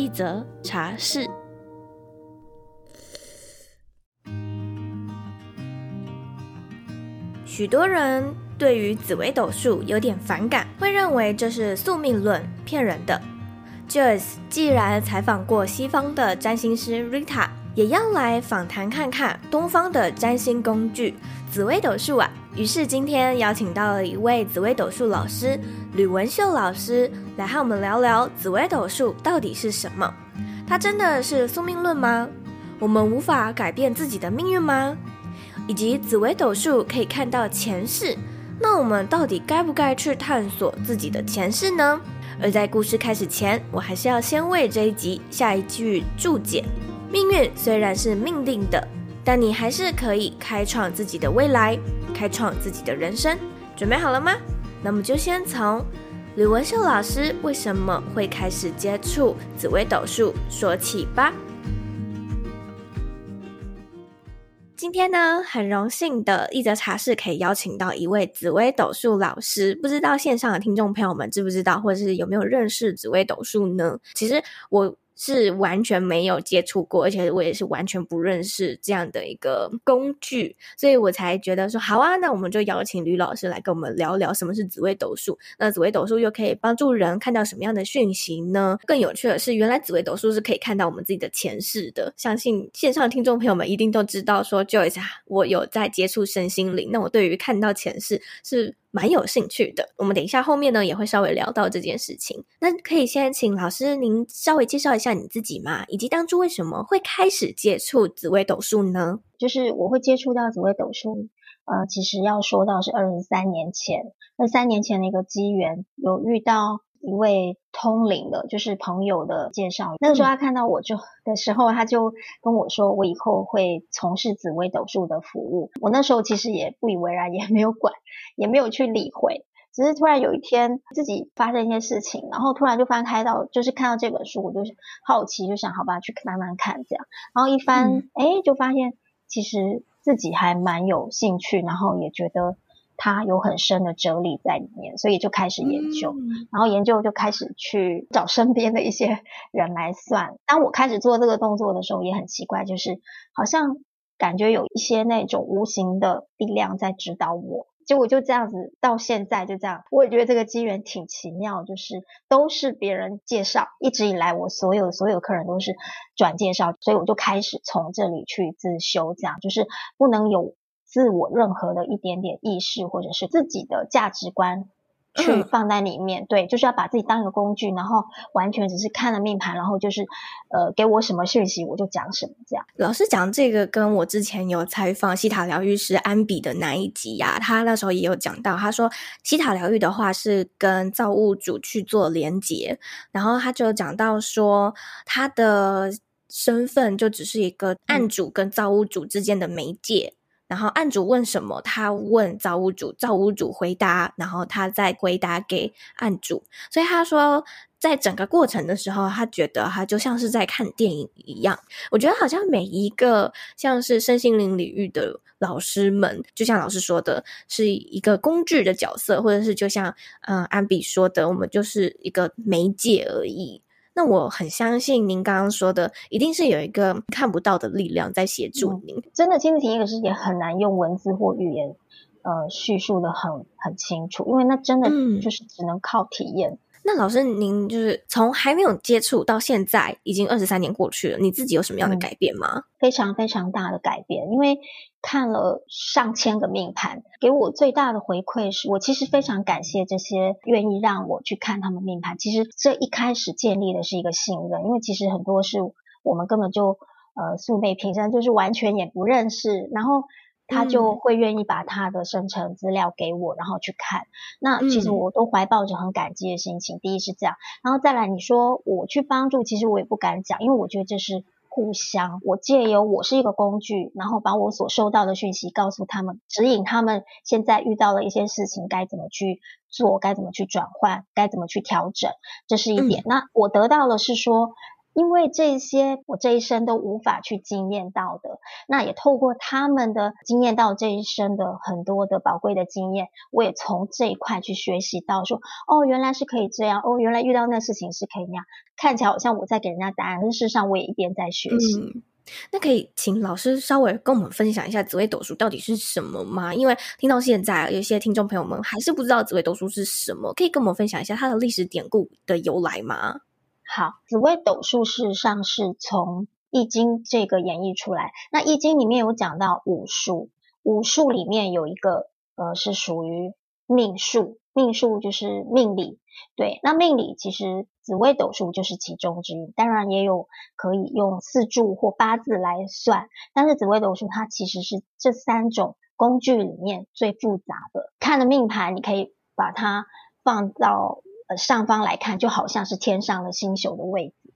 一则茶室。许多人对于紫微斗数有点反感，会认为这是宿命论，骗人的。Joyce 既然采访过西方的占星师 Rita，也要来访谈看看东方的占星工具紫微斗数啊。于是今天邀请到了一位紫微斗数老师吕文秀老师来和我们聊聊紫微斗数到底是什么？它真的是宿命论吗？我们无法改变自己的命运吗？以及紫微斗数可以看到前世，那我们到底该不该去探索自己的前世呢？而在故事开始前，我还是要先为这一集下一句注解：命运虽然是命定的，但你还是可以开创自己的未来，开创自己的人生。准备好了吗？那么就先从吕文秀老师为什么会开始接触紫微斗数说起吧。今天呢，很荣幸的一则茶室可以邀请到一位紫微斗数老师，不知道线上的听众朋友们知不知道，或者是有没有认识紫微斗数呢？其实我。是完全没有接触过，而且我也是完全不认识这样的一个工具，所以我才觉得说好啊，那我们就邀请吕老师来跟我们聊聊什么是紫微斗数。那紫微斗数又可以帮助人看到什么样的讯息呢？更有趣的是，原来紫微斗数是可以看到我们自己的前世的。相信线上听众朋友们一定都知道说，Joyce 啊，我有在接触身心灵，那我对于看到前世是。蛮有兴趣的，我们等一下后面呢也会稍微聊到这件事情。那可以先请老师您稍微介绍一下你自己吗？以及当初为什么会开始接触紫微斗数呢？就是我会接触到紫微斗数，呃，其实要说到是二十三年前，二三年前的一个机缘，有遇到。一位通灵的，就是朋友的介绍。那个时候他看到我就的时候，他就跟我说，我以后会从事紫微斗数的服务。我那时候其实也不以为然，也没有管，也没有去理会。只是突然有一天自己发生一些事情，然后突然就翻开到，就是看到这本书，我就好奇，就想好吧，去慢慢看这样。然后一翻，哎、嗯，就发现其实自己还蛮有兴趣，然后也觉得。它有很深的哲理在里面，所以就开始研究，嗯、然后研究就开始去找身边的一些 人来算。当我开始做这个动作的时候，也很奇怪，就是好像感觉有一些那种无形的力量在指导我。结果就这样子到现在就这样，我也觉得这个机缘挺奇妙，就是都是别人介绍，一直以来我所有所有客人都是转介绍，所以我就开始从这里去自修，这样就是不能有。自我任何的一点点意识，或者是自己的价值观，去放在里面，嗯、对，就是要把自己当一个工具，然后完全只是看了命盘，然后就是呃，给我什么讯息我就讲什么这样。老师讲这个，跟我之前有采访西塔疗愈师安比的那一集呀、啊，他那时候也有讲到，他说西塔疗愈的话是跟造物主去做连接，然后他就讲到说他的身份就只是一个案主跟造物主之间的媒介。然后案主问什么，他问造物主，造物主回答，然后他再回答给案主。所以他说，在整个过程的时候，他觉得他就像是在看电影一样。我觉得好像每一个像是身心灵领域的老师们，就像老师说的，是一个工具的角色，或者是就像嗯安比说的，我们就是一个媒介而已。那我很相信您刚刚说的，一定是有一个看不到的力量在协助您。嗯、真的，亲子体验可是也很难用文字或语言，呃，叙述的很很清楚，因为那真的就是只能靠体验。嗯那老师，您就是从还没有接触到现在，已经二十三年过去了，你自己有什么样的改变吗？嗯，非常非常大的改变，因为看了上千个命盘，给我最大的回馈是我其实非常感谢这些愿意让我去看他们命盘。其实这一开始建立的是一个信任，因为其实很多是我们根本就呃素昧平生，就是完全也不认识，然后。他就会愿意把他的生成资料给我，然后去看。那其实我都怀抱着很感激的心情。第一是这样，然后再来你说我去帮助，其实我也不敢讲，因为我觉得这是。互相，我借由我是一个工具，然后把我所收到的讯息告诉他们，指引他们现在遇到了一些事情该怎么去做，该怎么去转换，该怎么去调整，这是一点。嗯、那我得到的是说。因为这些我这一生都无法去经验到的，那也透过他们的经验到这一生的很多的宝贵的经验，我也从这一块去学习到说，哦，原来是可以这样，哦，原来遇到那事情是可以那样，看起来好像我在给人家答案，但事实上我也一边在学习。那可以请老师稍微跟我们分享一下紫微斗数到底是什么吗？因为听到现在有些听众朋友们还是不知道紫微斗数是什么，可以跟我们分享一下它的历史典故的由来吗？好，紫微斗数事实上是从易经这个演绎出来。那易经里面有讲到五数，五数里面有一个呃是属于命数，命数就是命理。对，那命理其实紫微斗数就是其中之一。当然也有可以用四柱或八字来算，但是紫微斗数它其实是这三种工具里面最复杂的。看的命盘，你可以把它放到。上方来看，就好像是天上的星宿的位置，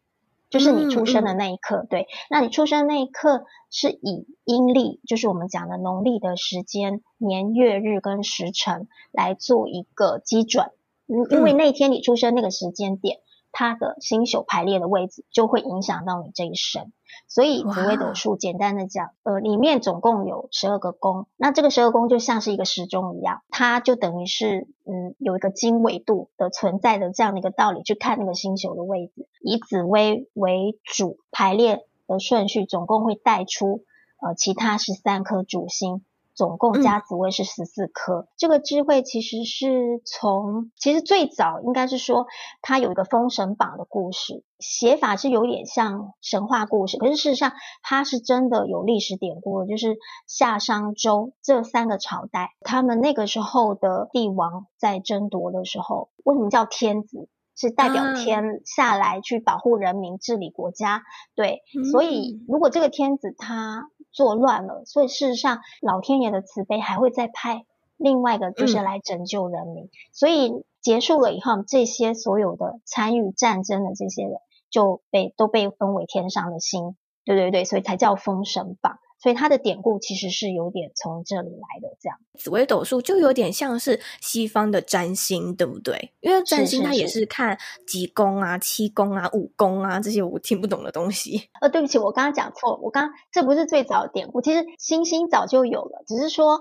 就是你出生的那一刻。嗯、对，那你出生的那一刻是以阴历，就是我们讲的农历的时间、年月日跟时辰来做一个基准。嗯，因为那天你出生那个时间点。它的星宿排列的位置就会影响到你这一生，所以紫微斗数简单的讲，呃，里面总共有十二个宫，那这个十二宫就像是一个时钟一样，它就等于是嗯有一个经纬度的存在的这样的一个道理去看那个星宿的位置，以紫微为主排列的顺序，总共会带出呃其他十三颗主星。总共加紫薇是十四颗，嗯，这个智慧其实是从其实最早应该是说，它有一个《封神榜》的故事，写法是有点像神话故事，可是事实上它是真的有历史典故的，就是夏商周这三个朝代，他们那个时候的帝王在争夺的时候，为什么叫天子？是代表天下来去保护人民、治理国家，对，嗯，所以如果这个天子他。作乱了，所以事实上，老天爷的慈悲还会再派另外一个，就是来拯救人民。嗯、所以结束了以后，这些所有的参与战争的这些人就被都被封为天上的星，对对对，所以才叫封神榜。所以它的典故其实是有点从这里来的，这样。紫微斗数就有点像是西方的占星，对不对？因为占星它也是看几宫啊、七宫啊、五宫啊这些我听不懂的东西。呃，对不起，我刚刚讲错，我刚刚这不是最早的典故，其实星星早就有了，只是说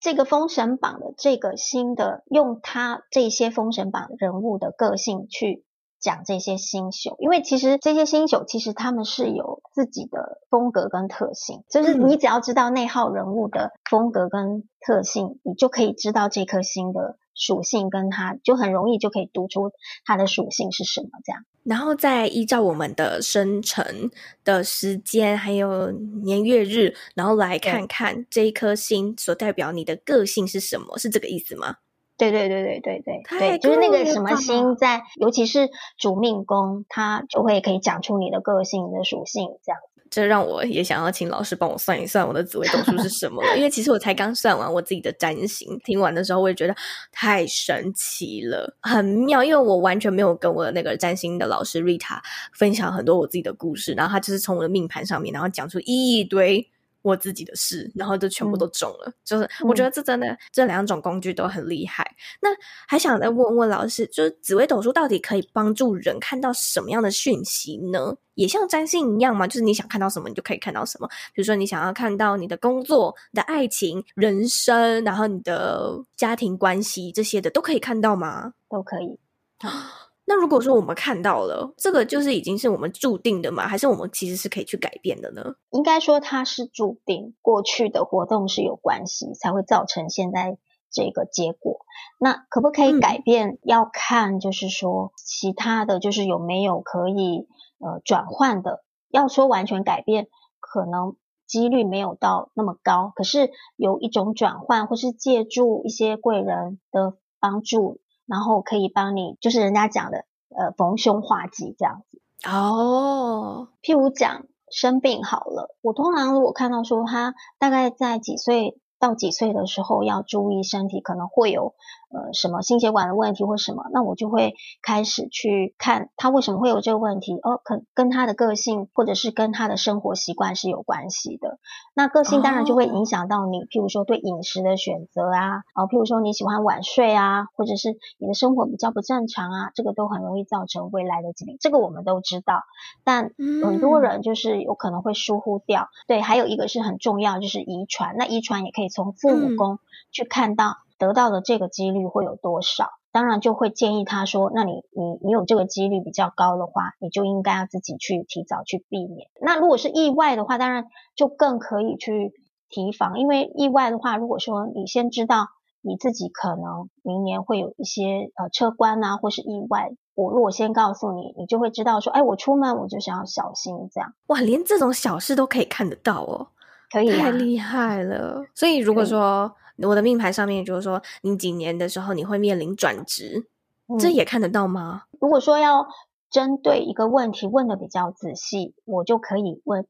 这个封神榜的这个新的用他这些封神榜人物的个性去。讲这些星宿，因为其实这些星宿其实他们是有自己的风格跟特性，就是你只要知道内耗人物的风格跟特性，你就可以知道这颗星的属性，跟它就很容易就可以读出它的属性是什么这样。然后再依照我们的生辰的时间还有年月日，然后来看看这一颗星所代表你的个性是什么，是这个意思吗？对对对对对对对，就是那个什么星在，尤其是主命宫，它就会可以讲出你的个性你的属性，这样。这让我也想要请老师帮我算一算我的紫微斗数是什么了，因为其实我才刚算完我自己的占星，听完的时候我也觉得太神奇了，很妙，因为我完全没有跟我的那个占星的老师 Rita 分享很多我自己的故事，然后他就是从我的命盘上面，然后讲出一堆。我自己的事，然后就全部都中了。嗯、就是我觉得这真的、嗯、这两种工具都很厉害。那还想再问问老师，就是紫微斗数到底可以帮助人看到什么样的讯息呢？也像占星一样嘛？就是你想看到什么，你就可以看到什么。比如说你想要看到你的工作、你的爱情、人生，然后你的家庭关系这些的，都可以看到吗？都可以。那如果说我们看到了这个，就是已经是我们注定的吗？还是我们其实是可以去改变的呢？应该说它是注定，过去的活动是有关系，才会造成现在这个结果。那可不可以改变？嗯、要看就是说其他的就是有没有可以呃转换的。要说完全改变，可能几率没有到那么高。可是有一种转换，或是借助一些贵人的帮助。然后可以帮你，就是人家讲的，呃，逢凶化吉这样子。哦，譬如讲生病好了，我通常如果看到说他大概在几岁到几岁的时候要注意身体可能会有。呃，什么心血管的问题或什么，那我就会开始去看他为什么会有这个问题。哦，可跟他的个性或者是跟他的生活习惯是有关系的。那个性当然就会影响到你，譬如说对饮食的选择啊，啊，譬如说你喜欢晚睡啊，或者是你的生活比较不正常啊，这个都很容易造成未来的疾病。这个我们都知道，但很多人就是有可能会疏忽掉。对，还有一个是很重要，就是遗传。那遗传也可以从父母宫去看到。得到的这个几率会有多少？当然就会建议他说：“那你你你有这个几率比较高的话，你就应该要自己去提早去避免。那如果是意外的话，当然就更可以去提防。因为意外的话，如果说你先知道你自己可能明年会有一些呃车关啊，或是意外，我如果先告诉你，你就会知道说，哎，我出门我就是要小心这样。哇，连这种小事都可以看得到哦，可以啊，太厉害了。所以如果说。我的命盘上面就是说，你几年的时候你会面临转职，嗯，这也看得到吗？如果说要针对一个问题问的比较仔细，我就可以问，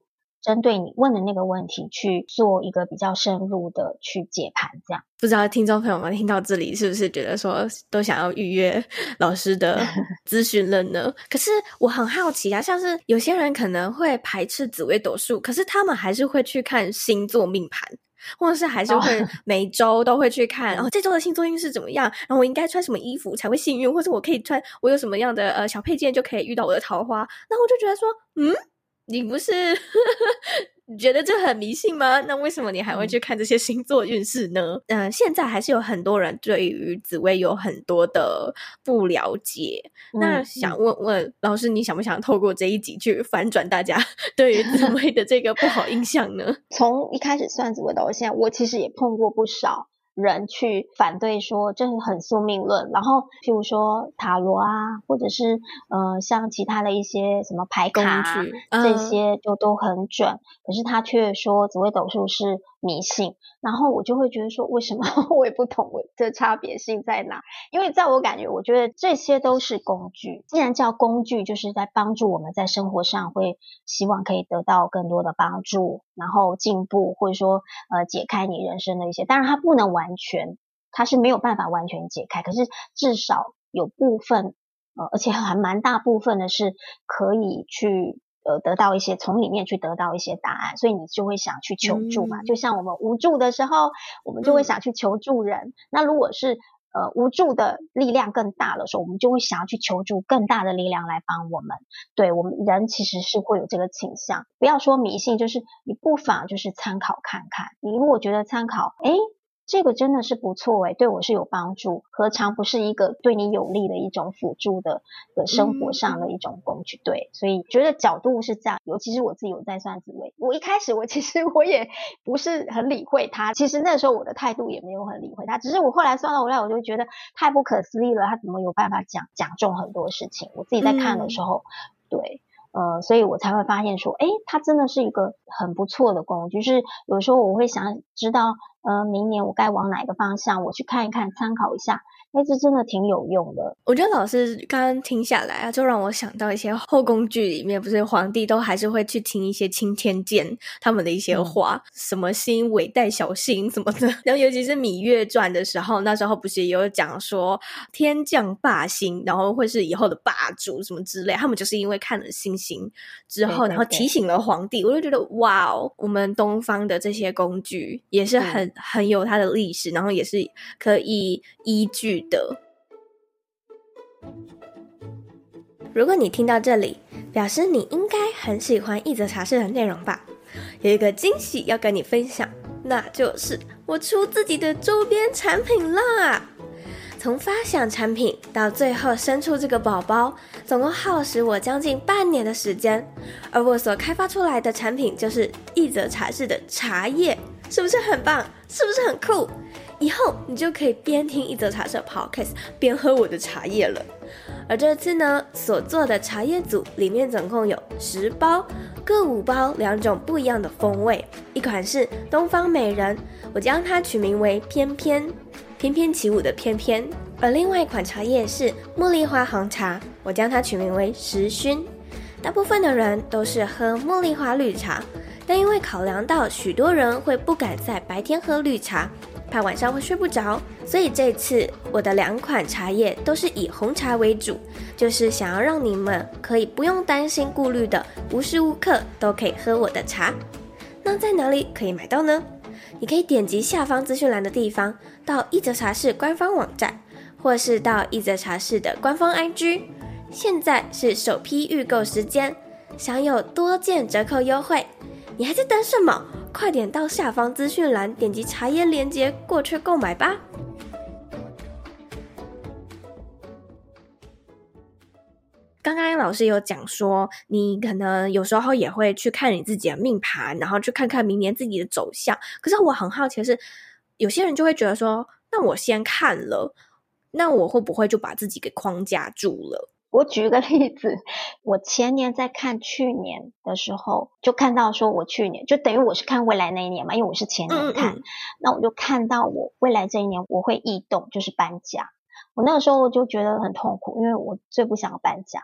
针对你问的那个问题去做一个比较深入的去解盘，这样。不知道听众朋友们听到这里是不是觉得说都想要预约 老师的 咨询了呢？可是我很好奇啊，像是有些人可能会排斥紫微斗数，可是他们还是会去看星座命盘。或者是还是会 每周都会去看，然后、这周的星座运势怎么样？然后我应该穿什么衣服才会幸运？或者我可以穿，我有什么样的呃小配件就可以遇到我的桃花？那我就觉得说，嗯，你不是？你觉得这很迷信吗？那为什么你还会去看这些星座运势呢？嗯、呃，现在还是有很多人对于紫薇有很多的不了解。嗯、那想问问老师，你想不想透过这一集去反转大家 对于紫薇的这个不好印象呢？从一开始算紫薇到现在，我其实也碰过不少。人去反对说这是很宿命论，然后譬如说塔罗啊，或者是呃像其他的一些什么牌卡啊，这些就都很准，可是他却说紫微斗数是迷信，然后我就会觉得说，为什么 我也不懂我这差别性在哪？因为在我感觉，我觉得这些都是工具。既然叫工具，就是在帮助我们在生活上会希望可以得到更多的帮助，然后进步，或者说呃解开你人生的一些。当然，它不能完全，它是没有办法完全解开，可是至少有部分呃，而且还蛮大部分的是可以去。呃，得到一些从里面去得到一些答案，所以你就会想去求助嘛。嗯、就像我们无助的时候，我们就会想去求助人。嗯、那如果是呃无助的力量更大的时候，我们就会想要去求助更大的力量来帮我们。对，我们人其实是会有这个倾向。不要说迷信，就是你不妨就是参考看看。你如果觉得参考，诶这个真的是不错诶，对我是有帮助，何尝不是一个对你有利的一种辅助的的生活上的一种工具？对，所以觉得角度是这样。尤其是我自己有在算紫微，我一开始我其实我也不是很理会他，其实那时候我的态度也没有很理会他，只是我后来算到后来，我就觉得太不可思议了，他怎么有办法讲讲中很多事情？我自己在看的时候，嗯、对。呃，所以我才会发现说，诶，它真的是一个很不错的工具。就是有时候我会想知道，呃，明年我该往哪个方向，我去看一看，参考一下。哎，这真的挺有用的。我觉得老师刚刚听下来啊，就让我想到一些后宫剧里面，不是皇帝都还是会去听一些钦天监他们的一些话，嗯、什么星尾带小星什么的。然后尤其是《芈月传》的时候，那时候不是也有讲说天降霸星，然后会是以后的霸主什么之类。他们就是因为看了星星之后，对对对，然后提醒了皇帝。我就觉得哇哦，我们东方的这些工具也是很、嗯、很有它的历史，然后也是可以依据的，如果你听到这里，表示你应该很喜欢一则茶室的内容吧？有一个惊喜要跟你分享，那就是我出自己的周边产品啦！从发想产品到最后生出这个宝宝，总共耗时我将近半年的时间，而我所开发出来的产品就是一则茶室的茶叶，是不是很棒？是不是很酷？以后你就可以边听一则茶社 Podcast 边喝我的茶叶了。而这次呢，所做的茶叶组里面总共有十包，各五包两种不一样的风味。一款是东方美人，我将它取名为翩翩，翩翩起舞的翩翩。而另外一款茶叶是茉莉花红茶，我将它取名为时薰。大部分的人都是喝茉莉花绿茶，但因为考量到许多人会不敢在白天喝绿茶，怕晚上会睡不着，所以这次我的两款茶叶都是以红茶为主，就是想要让你们可以不用担心顾虑的，无时无刻都可以喝我的茶。那在哪里可以买到呢？你可以点击下方资讯栏的地方，到一则茶室官方网站，或是到一则茶室的官方 IG。现在是首批预购时间，享有多件折扣优惠，你还在等什么？快点到下方资讯栏点击茶叶链接过去购买吧。刚刚老师有讲说，你可能有时候也会去看你自己的命盘，然后去看看明年自己的走向。可是我很好奇的是，有些人就会觉得说，那我先看了，那我会不会就把自己给框架住了？我举个例子，我前年在看去年的时候，就看到说我去年就等于我是看未来那一年嘛，因为我是前年看，嗯嗯，那我就看到我未来这一年我会异动，就是搬家。我那个时候我就觉得很痛苦，因为我最不想搬家。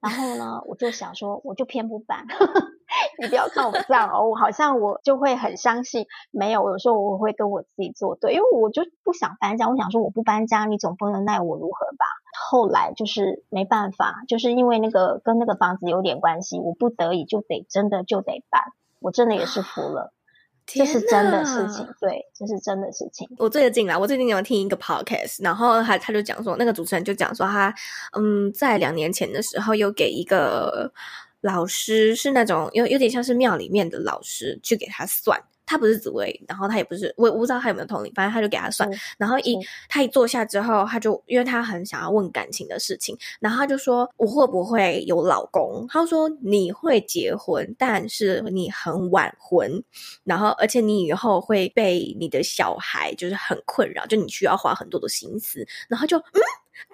然后呢，我就想说，我就偏不搬。你不要看我这样哦，我好像我就会很相信，没有，有时候我会跟我自己作对，因为我就不想搬家。我想说，我不搬家，你总不能奈我如何吧？后来就是没办法，就是因为那个跟那个房子有点关系，我不得已就得真的就得搬。我真的也是服了，这是真的事情，对，这是真的事情。我最近啦，我最近有听一个 podcast，然后他他就讲说，那个主持人就讲说他嗯，在两年前的时候又给一个。老师是那种有有点像是庙里面的老师去给他算，他不是紫薇，然后他也不是，我我不知道他有没有同理，反正他就给他算，嗯、然后一他一坐下之后，他就因为他很想要问感情的事情，然后他就说我会不会有老公？他说你会结婚，但是你很晚婚，然后而且你以后会被你的小孩就是很困扰，就你需要花很多的心思，然后就嗯。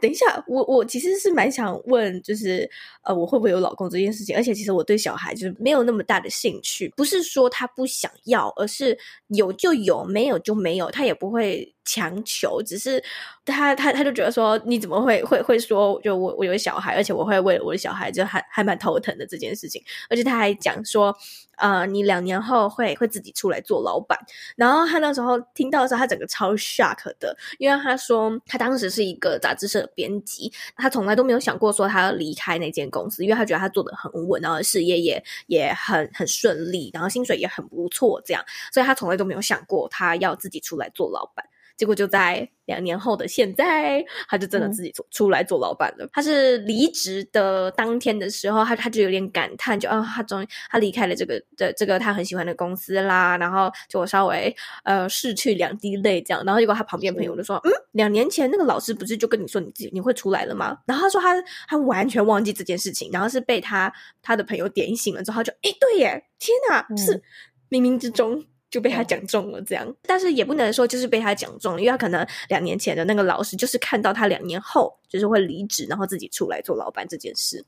等一下，我我其实是蛮想问，就是呃，我会不会有老公这件事情？而且其实我对小孩就是没有那么大的兴趣，不是说他不想要，而是有就有，没有就没有，他也不会。强求，只是他他他就觉得说，你怎么会会会说，就我我有小孩，而且我会为了我的小孩就还还蛮头疼的这件事情，而且他还讲说，呃，你两年后会会自己出来做老板。然后他那时候听到的时候，他整个超 shock 的，因为他说他当时是一个杂志社的编辑，他从来都没有想过说他要离开那间公司，因为他觉得他做得很稳，然后事业也也很很顺利，然后薪水也很不错，这样，所以他从来都没有想过他要自己出来做老板。结果就在两年后的现在，他就真的自己出出来做老板了。嗯、他是离职的当天的时候，他他就有点感叹，就啊，他终于他离开了这个的这个他很喜欢的公司啦。然后就稍微呃拭去两滴泪这样。然后结果他旁边朋友就说：“嗯，两年前那个老师不是就跟你说你自己你会出来了吗？”然后他说他他完全忘记这件事情，然后是被他他的朋友点醒了之后，他就哎对耶，天哪，嗯、是冥冥之中。就被他讲中了，这样，但是也不能说就是被他讲中了，因为他可能两年前的那个老师就是看到他两年后就是会离职，然后自己出来做老板这件事。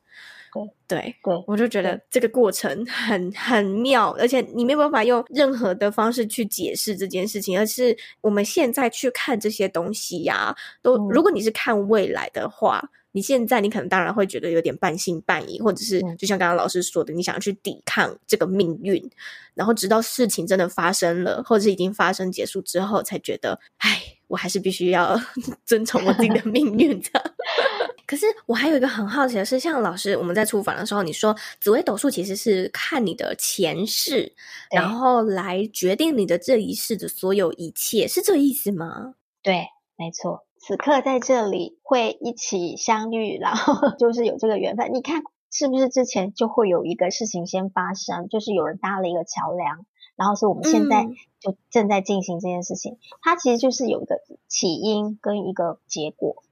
对对对，我就觉得这个过程很很妙，而且你没有办法用任何的方式去解释这件事情，而是我们现在去看这些东西呀、啊，都如果你是看未来的话。你现在你可能当然会觉得有点半信半疑，或者是就像刚刚老师说的，你想要去抵抗这个命运，然后直到事情真的发生了，或者是已经发生结束之后，才觉得，哎，我还是必须要 遵从我自己的命运这样。可是我还有一个很好奇的是，像老师我们在出访的时候，你说紫微斗数其实是看你的前世，然后来决定你的这一世的所有一切，是这个意思吗？对，没错。此刻在这里会一起相遇，然后 就是有这个缘分。你看是不是之前就会有一个事情先发生，就是有人搭了一个桥梁，然后是我们现在就正在进行这件事情。嗯、它其实就是有一个起因跟一个结果，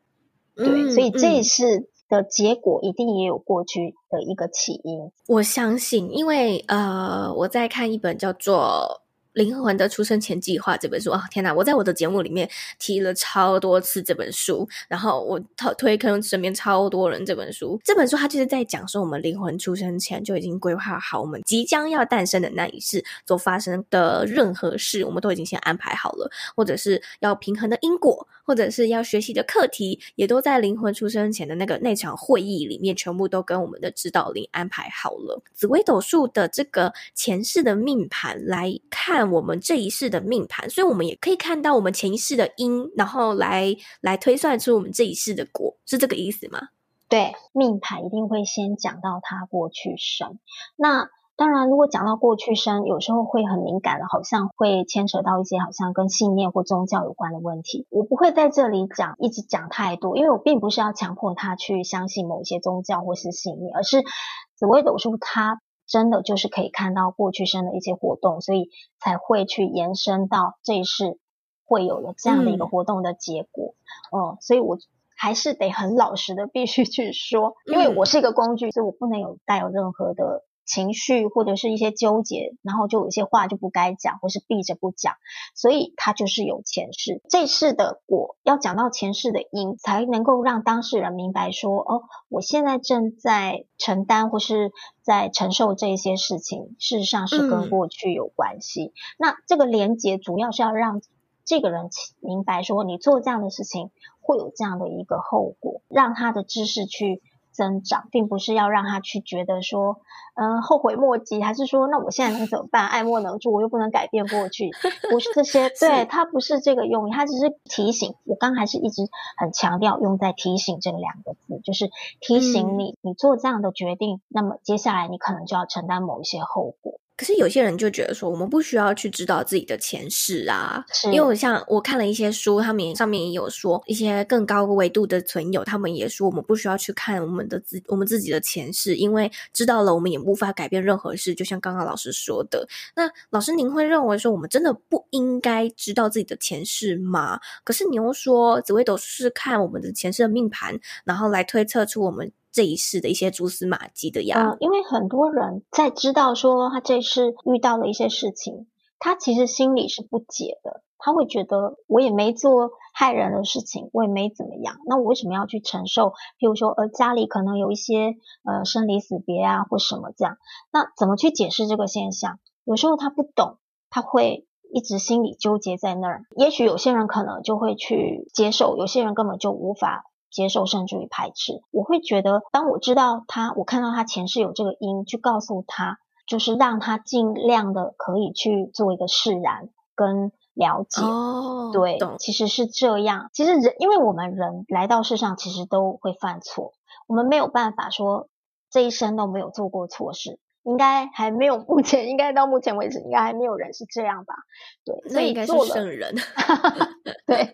对，嗯、所以这一次的结果一定也有过去的一个起因。我相信，因为呃，我在看一本叫做。灵魂的出生前计划这本书啊，天哪！我在我的节目里面提了超多次这本书，然后我推推坑身边超多人这本书。这本书它就是在讲说，我们灵魂出生前就已经规划好，我们即将要诞生的那一世所发生的任何事，我们都已经先安排好了，或者是要平衡的因果，或者是要学习的课题，也都在灵魂出生前的那个那场会议里面，全部都跟我们的指导灵安排好了。紫微斗数的这个前世的命盘来看我们这一世的命盘，所以我们也可以看到我们前一世的因，然后来来推算出我们这一世的果，是这个意思吗？对，命盘一定会先讲到他过去生。那当然，如果讲到过去生，有时候会很敏感的，好像会牵扯到一些好像跟信念或宗教有关的问题。我不会在这里讲，一直讲太多，因为我并不是要强迫他去相信某些宗教或是信念，而是紫微斗数它真的就是可以看到过去生的一些活动，所以才会去延伸到这一世会有了这样的一个活动的结果。嗯，嗯，所以我。还是得很老实的，必须去说，因为我是一个工具，所以我不能有带有任何的情绪或者是一些纠结，然后就有一些话就不该讲，或是避着不讲，所以他就是有前世，这世的果要讲到前世的因，才能够让当事人明白说，哦，我现在正在承担或是在承受这些事情，事实上是跟过去有关系。嗯、那这个连结主要是要让这个人明白说，你做这样的事情。会有这样的一个后果，让他的知识去增长，并不是要让他去觉得说，嗯、呃，后悔莫及，还是说，那我现在能怎么办？爱莫能助，我又不能改变过去，不是这些，对，他不是这个用意，他只是提醒。我刚还是一直很强调用在提醒这两个字，就是提醒你，嗯、你做这样的决定，那么接下来你可能就要承担某一些后果。可是有些人就觉得说，我们不需要去知道自己的前世啊，因为我像我看了一些书，他们也上面也有说，一些更高维度的存有，他们也说，我们不需要去看我们的自我们自己的前世，因为知道了，我们也无法改变任何事。就像刚刚老师说的，那老师您会认为说，我们真的不应该知道自己的前世吗？可是你又说，紫微斗数是看我们的前世的命盘，然后来推测出我们。这一世的一些蛛丝马迹的呀、呃，因为很多人在知道说他这一世遇到了一些事情，他其实心里是不解的，他会觉得我也没做害人的事情，我也没怎么样，那我为什么要去承受？譬如说，呃，家里可能有一些呃生离死别啊，或什么这样，那怎么去解释这个现象？有时候他不懂，他会一直心里纠结在那儿。也许有些人可能就会去接受，有些人根本就无法。接受甚至于排斥，我会觉得，当我知道他，我看到他前世有这个因，去告诉他，就是让他尽量的可以去做一个释然跟了解。哦，对，其实是这样。其实人，因为我们人来到世上，其实都会犯错，我们没有办法说这一生都没有做过错事。应该还没有，目前应该到目前为止，应该还没有人是这样吧？对，所以应该是圣人。对，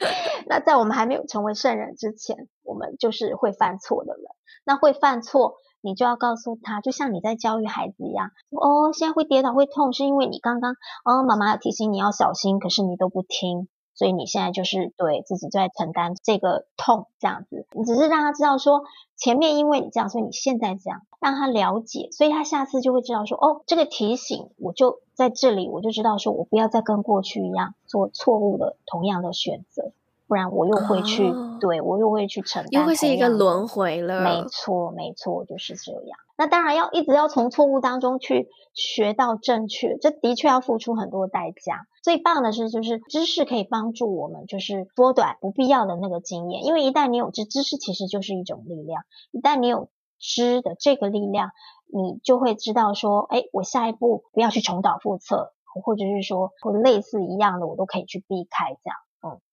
那在我们还没有成为圣人之前，我们就是会犯错的人。那会犯错，你就要告诉他，就像你在教育孩子一样。哦，现在会跌倒会痛，是因为你刚刚哦，妈妈要提醒你要小心，可是你都不听。所以你现在就是对自己在承担这个痛，这样子，你只是让他知道说，前面因为你这样，所以你现在这样，让他了解，所以他下次就会知道说，哦，这个提醒我就在这里，我就知道说我不要再跟过去一样做错误的同样的选择。不然我又会去，哦、对我又会去承担，又会是一个轮回了。没错，没错，就是这样。那当然要一直要从错误当中去学到正确，这的确要付出很多代价。最棒的是，就是知识可以帮助我们，就是缩短不必要的那个经验。因为一旦你有知，知识其实就是一种力量。一旦你有知的这个力量，你就会知道说，哎，我下一步不要去重蹈覆辙，或者是说，或类似一样的，我都可以去避开这样。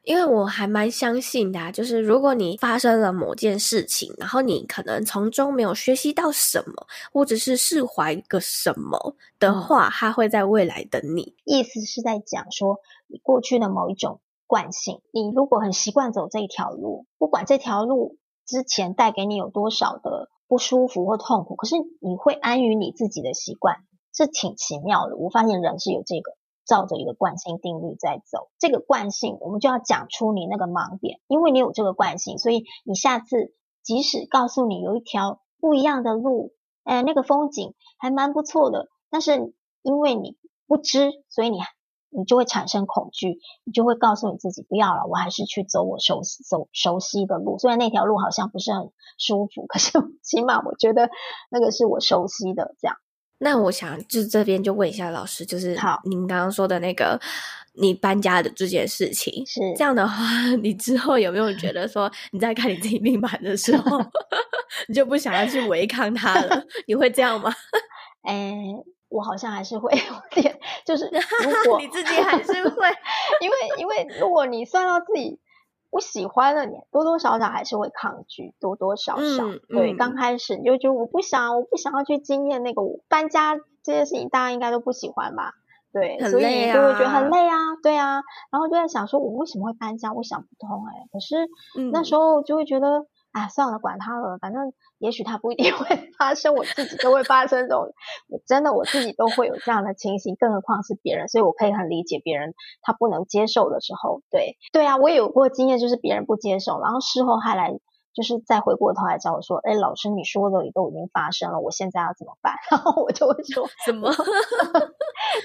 因为我还蛮相信的啊，就是如果你发生了某件事情，然后你可能从中没有学习到什么，或者是释怀个什么的话，嗯，它会在未来等你。意思是在讲说，你过去的某一种惯性，你如果很习惯走这一条路，不管这条路之前带给你有多少的不舒服或痛苦，可是你会安于你自己的习惯，这挺奇妙的。我发现人是有这个。照着一个惯性定律在走，这个惯性我们就要讲出你那个盲点，因为你有这个惯性，所以你下次即使告诉你有一条不一样的路，哎，那个风景还蛮不错的，但是因为你不知，所以你你就会产生恐惧，你就会告诉你自己不要了，我还是去走我熟悉走熟悉的路，虽然那条路好像不是很舒服，可是 起码我觉得那个是我熟悉的这样。那我想就这边就问一下老师，就是好，您刚刚说的那个你搬家的这件事情。是这样的话，你之后有没有觉得说你在看你自己命盘的时候，你就不想要去违抗它了？你会这样吗？哎、欸，我好像还是会 有点，就是如果 你自己还是会，因为因为如果你算到自己。不喜欢了，你多多少少还是会抗拒，多多少少。嗯、对，刚、嗯、开始你就觉得我不想，我不想要去经验那个搬家这件事情，大家应该都不喜欢吧？对，啊、所以你就会觉得很累啊，对啊。然后就在想说，我为什么会搬家？我想不通哎、欸。可是那时候就会觉得。哎，算了，管他了，反正也许他不一定会 发生，我自己都会发生这种，真的我自己都会有这样的情形，更何况是别人，所以我可以很理解别人他不能接受的时候，对，对啊，我也有过经验，就是别人不接受，然后事后还来，就是再回过头来找我说，哎，老师你说的也都已经发生了，我现在要怎么办？然后我就会说 怎么？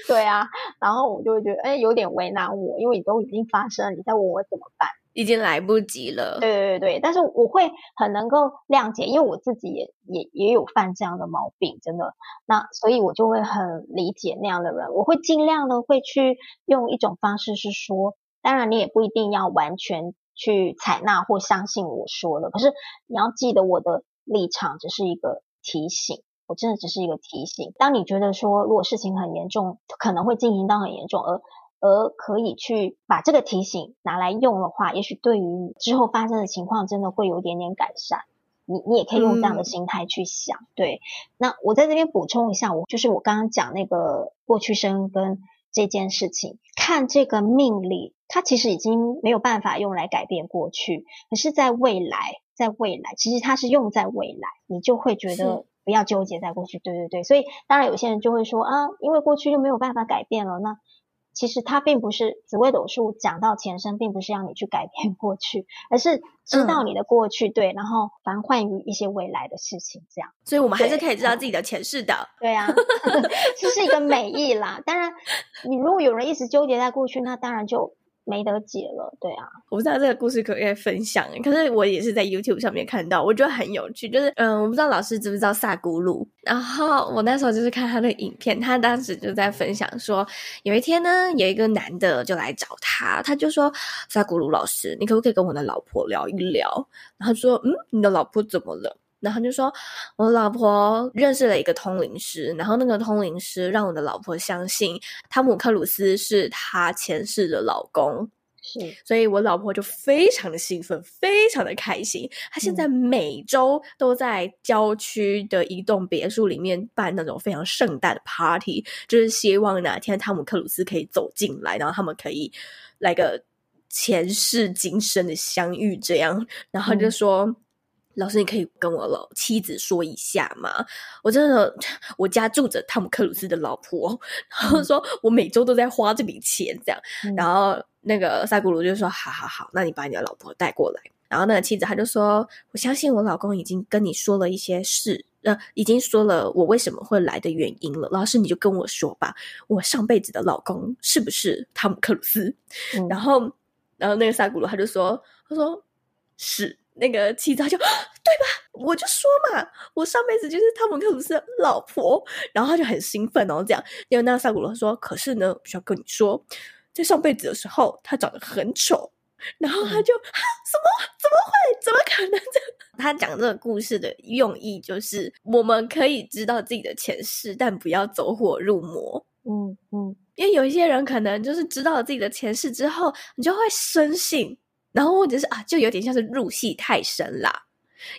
对啊，然后我就会觉得，哎，有点为难我，因为你都已经发生了，你再问我怎么办？已经来不及了。对对对，但是我会很能够谅解，因为我自己也也也有犯这样的毛病，真的。那所以我就会很理解那样的人，我会尽量的会去用一种方式是说，当然你也不一定要完全去采纳或相信我说的，可是你要记得我的立场只是一个提醒，我真的只是一个提醒。当你觉得说如果事情很严重，可能会进行到很严重，而而可以去把这个提醒拿来用的话，也许对于之后发生的情况，真的会有一点点改善。你你也可以用这样的心态去想。嗯、对，那我在这边补充一下，我就是我刚刚讲那个过去生跟这件事情，看这个命理，它其实已经没有办法用来改变过去，可是在未来，在未来，其实它是用在未来，你就会觉得不要纠结在过去。对对对，所以当然有些人就会说啊，因为过去就没有办法改变了，那。其实它并不是紫微斗数讲到前身，并不是让你去改变过去，而是知道你的过去，嗯、对，然后防患于一些未来的事情，这样。所以我们还是可以知道自己的前世的。对啊，这是一个美意啦。当然，你如果有人一直纠结在过去，那当然就。没得解了，对啊，我不知道这个故事可不可以分享，可是我也是在 YouTube 上面看到，我觉得很有趣。就是，嗯，我不知道老师知不知道萨古鲁，然后我那时候就是看他的影片，他当时就在分享说，有一天呢，有一个男的就来找他，他就说：“萨古鲁老师，你可不可以跟我的老婆聊一聊？”然后说：“嗯，你的老婆怎么了？”然后就说，我老婆认识了一个通灵师，然后那个通灵师让我的老婆相信汤姆克鲁斯是她前世的老公，是，所以我老婆就非常的兴奋，非常的开心。她现在每周都在郊区的一栋别墅里面办那种非常盛大的 party，就是希望哪天汤姆克鲁斯可以走进来，然后他们可以来个前世今生的相遇，这样。然后就说。嗯老师，你可以跟我老妻子说一下吗？我真的，我家住着汤姆克鲁斯的老婆，然后说我每周都在花这笔钱，这样。嗯、然后那个萨古鲁就说：“好好好，那你把你的老婆带过来。”然后那个妻子他就说：“我相信我老公已经跟你说了一些事，呃，已经说了我为什么会来的原因了。老师，你就跟我说吧，我上辈子的老公是不是汤姆克鲁斯？”嗯、然后，然后那个萨古鲁他就说：“他说是。”那个妻子就对吧？我就说嘛，我上辈子就是汤姆克鲁斯的老婆，然后他就很兴奋哦，这样。因为那萨古罗说，可是呢，需要跟你说，在上辈子的时候，他长得很丑，然后他就、嗯、啊，什么？怎么会？怎么可能？这他 讲这个故事的用意就是，我们可以知道自己的前世，但不要走火入魔。嗯嗯，因为有一些人可能就是知道了自己的前世之后，你就会深信。然后或者是啊，就有点像是入戏太深啦，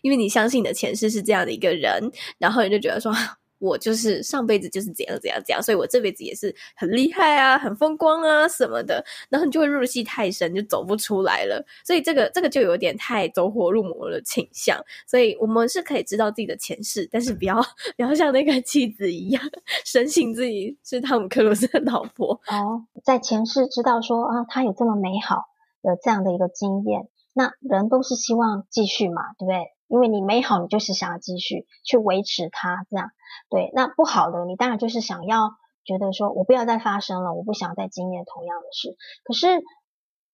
因为你相信你的前世是这样的一个人，然后你就觉得说，我就是上辈子就是怎样怎样怎样，所以我这辈子也是很厉害啊，很风光啊什么的，然后你就会入戏太深，就走不出来了。所以这个这个就有点太走火入魔的倾向。所以我们是可以知道自己的前世，但是不要不要像那个妻子一样，深信自己是汤姆克鲁斯的老婆哦，在前世知道说啊，他有这么美好。的这样的一个经验，那人都是希望继续嘛，对不对？因为你美好，你就是想要继续去维持它，这样对。那不好的，你当然就是想要觉得说，我不要再发生了，我不想再经验同样的事。可是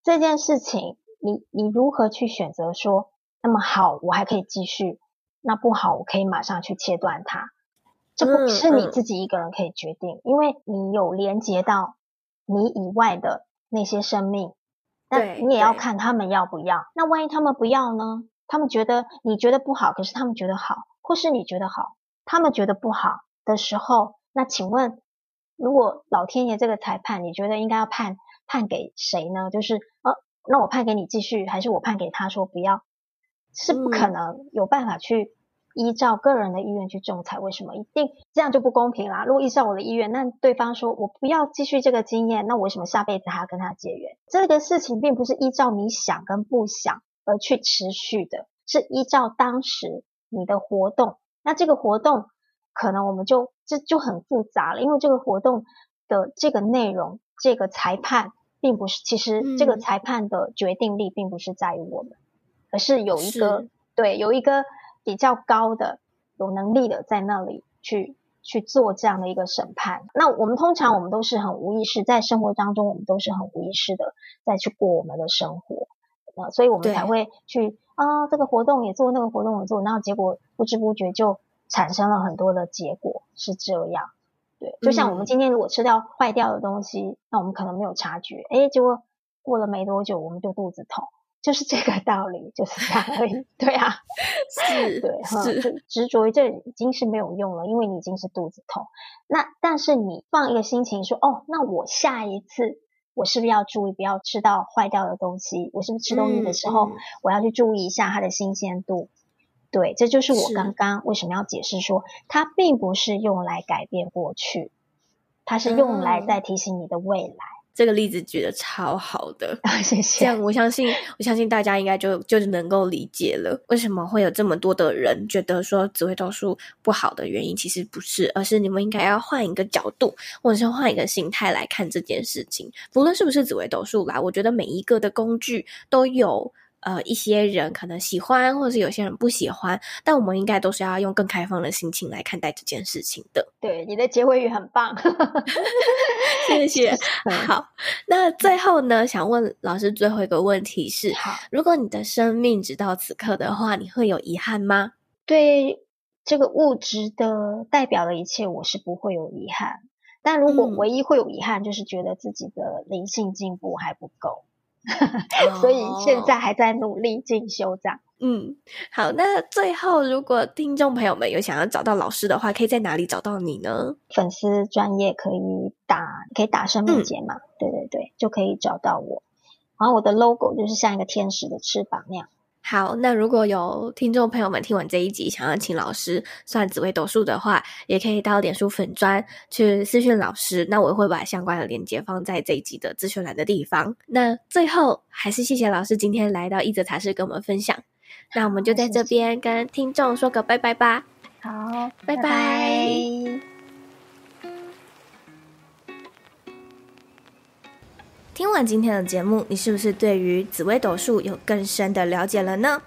这件事情，你你如何去选择说，那么好，我还可以继续；那不好，我可以马上去切断它。这不是你自己一个人可以决定，嗯嗯，因为你有连接到你以外的。那些生命，但你也要看他们要不要。那万一他们不要呢？他们觉得你觉得不好，可是他们觉得好，或是你觉得好，他们觉得不好的时候，那请问，如果老天爷这个裁判，你觉得应该要判判给谁呢？就是呃，那我判给你继续，还是我判给他说不要？是不可能有办法去依照个人的意愿去仲裁。为什么？一定这样就不公平啦。如果依照我的意愿，那对方说我不要继续这个经验，那我为什么下辈子还要跟他结缘？这个事情并不是依照你想跟不想而去持续的，是依照当时你的活动。那这个活动可能我们就这就很复杂了，因为这个活动的这个内容，这个裁判并不是，其实这个裁判的决定力并不是在于我们。而是有一个对，有一个比较高的有能力的在那里去去做这样的一个审判。那我们通常我们都是很无意识，在生活当中我们都是很无意识的在去过我们的生活，呃所以我们才会去啊这个活动也做，那个活动也做，然后结果不知不觉就产生了很多的结果是这样。对，就像我们今天如果吃掉坏掉的东西，嗯、那我们可能没有察觉，诶，结果过了没多久我们就肚子痛。就是这个道理，就是这样而已。对啊，是，对，是执着于这已经是没有用了，因为你已经是肚子痛。那但是你放一个心情说，哦，那我下一次我是不是要注意，不要吃到坏掉的东西？我是不是吃东西的时候，我要去注意一下它的新鲜度？对，这就是我刚刚为什么要解释说，它并不是用来改变过去，它是用来在提醒你的未来。嗯这个例子举的超好的，啊，谢谢。这样我相信，我相信大家应该就就能够理解了，为什么会有这么多的人觉得说紫微斗数不好的原因，其实不是，而是你们应该要换一个角度，或者是换一个心态来看这件事情。不论是不是紫微斗数啦，我觉得每一个的工具都有。呃，一些人可能喜欢，或者是有些人不喜欢，但我们应该都是要用更开放的心情来看待这件事情的。对，你的结尾语很棒 谢谢。好，那最后呢，想问老师最后一个问题是：好，如果你的生命直到此刻的话，你会有遗憾吗？对这个物质的代表的一切，我是不会有遗憾。但如果唯一会有遗憾，就是觉得自己的灵性进步还不够。所以现在还在努力进修，这样。嗯，好，那最后如果听众朋友们有想要找到老师的话，可以在哪里找到你呢？粉丝专业可以打，可以打生命节嘛？嗯、对对对，就可以找到我。然后我的 logo 就是像一个天使的翅膀那样。好，那如果有听众朋友们听完这一集，想要请老师算紫微斗数的话，也可以到脸书粉专去私讯老师。那我会把相关的链接放在这一集的资讯栏的地方。那最后还是谢谢老师今天来到一则茶室跟我们分享。那我们就在这边跟听众说个拜拜吧。好，拜拜。拜拜。听完今天的节目，你是不是对于紫微斗数有更深的了解了呢？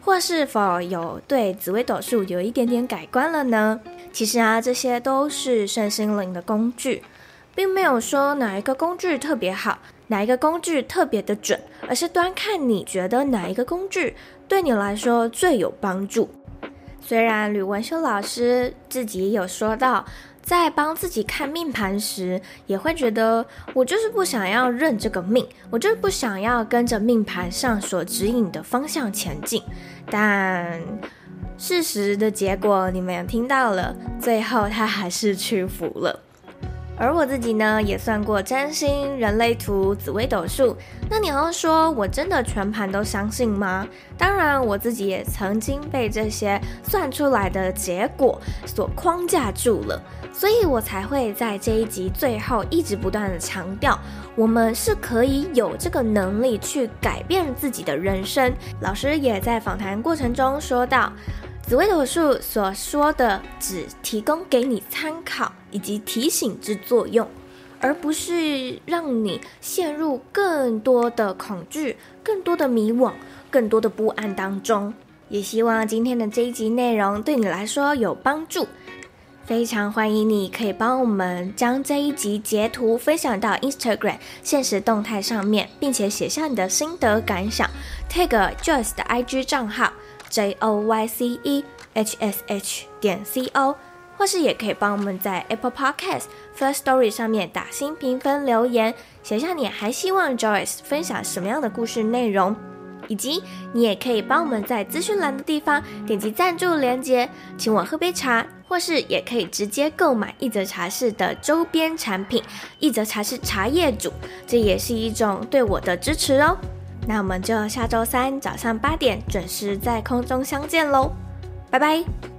或是否有对紫微斗数有一点点改观了呢？其实啊，这些都是身心灵的工具，并没有说哪一个工具特别好，哪一个工具特别的准，而是端看你觉得哪一个工具对你来说最有帮助。虽然吕文修老师自己有说到，在帮自己看命盘时，也会觉得我就是不想要认这个命，我就是不想要跟着命盘上所指引的方向前进。但事实的结果你们也听到了，最后他还是屈服了。而我自己呢，也算过占星、人类图、紫微斗数。那你要说我真的全盘都相信吗？当然，我自己也曾经被这些算出来的结果所框架住了。所以我才会在这一集最后一直不断的强调，我们是可以有这个能力去改变自己的人生。老师也在访谈过程中说到，紫微斗数所说的只提供给你参考以及提醒之作用，而不是让你陷入更多的恐惧、更多的迷惘、更多的不安当中。也希望今天的这一集内容对你来说有帮助。非常欢迎你，可以帮我们将这一集截图分享到 Instagram 现实动态上面，并且写下你的心得感想，tag Joyce 的 IG 账号 J O Y C E H S H 点 C O。或是也可以帮我们在 Apple Podcast First Story 上面打新评分留言，写下你还希望 Joyce 分享什么样的故事内容，以及你也可以帮我们在资讯栏的地方点击赞助连接，请我喝杯茶，或是也可以直接购买一则茶室的周边产品，一则茶室茶叶组，这也是一种对我的支持哦。那我们就下周三早上八点准时在空中相见喽，拜拜。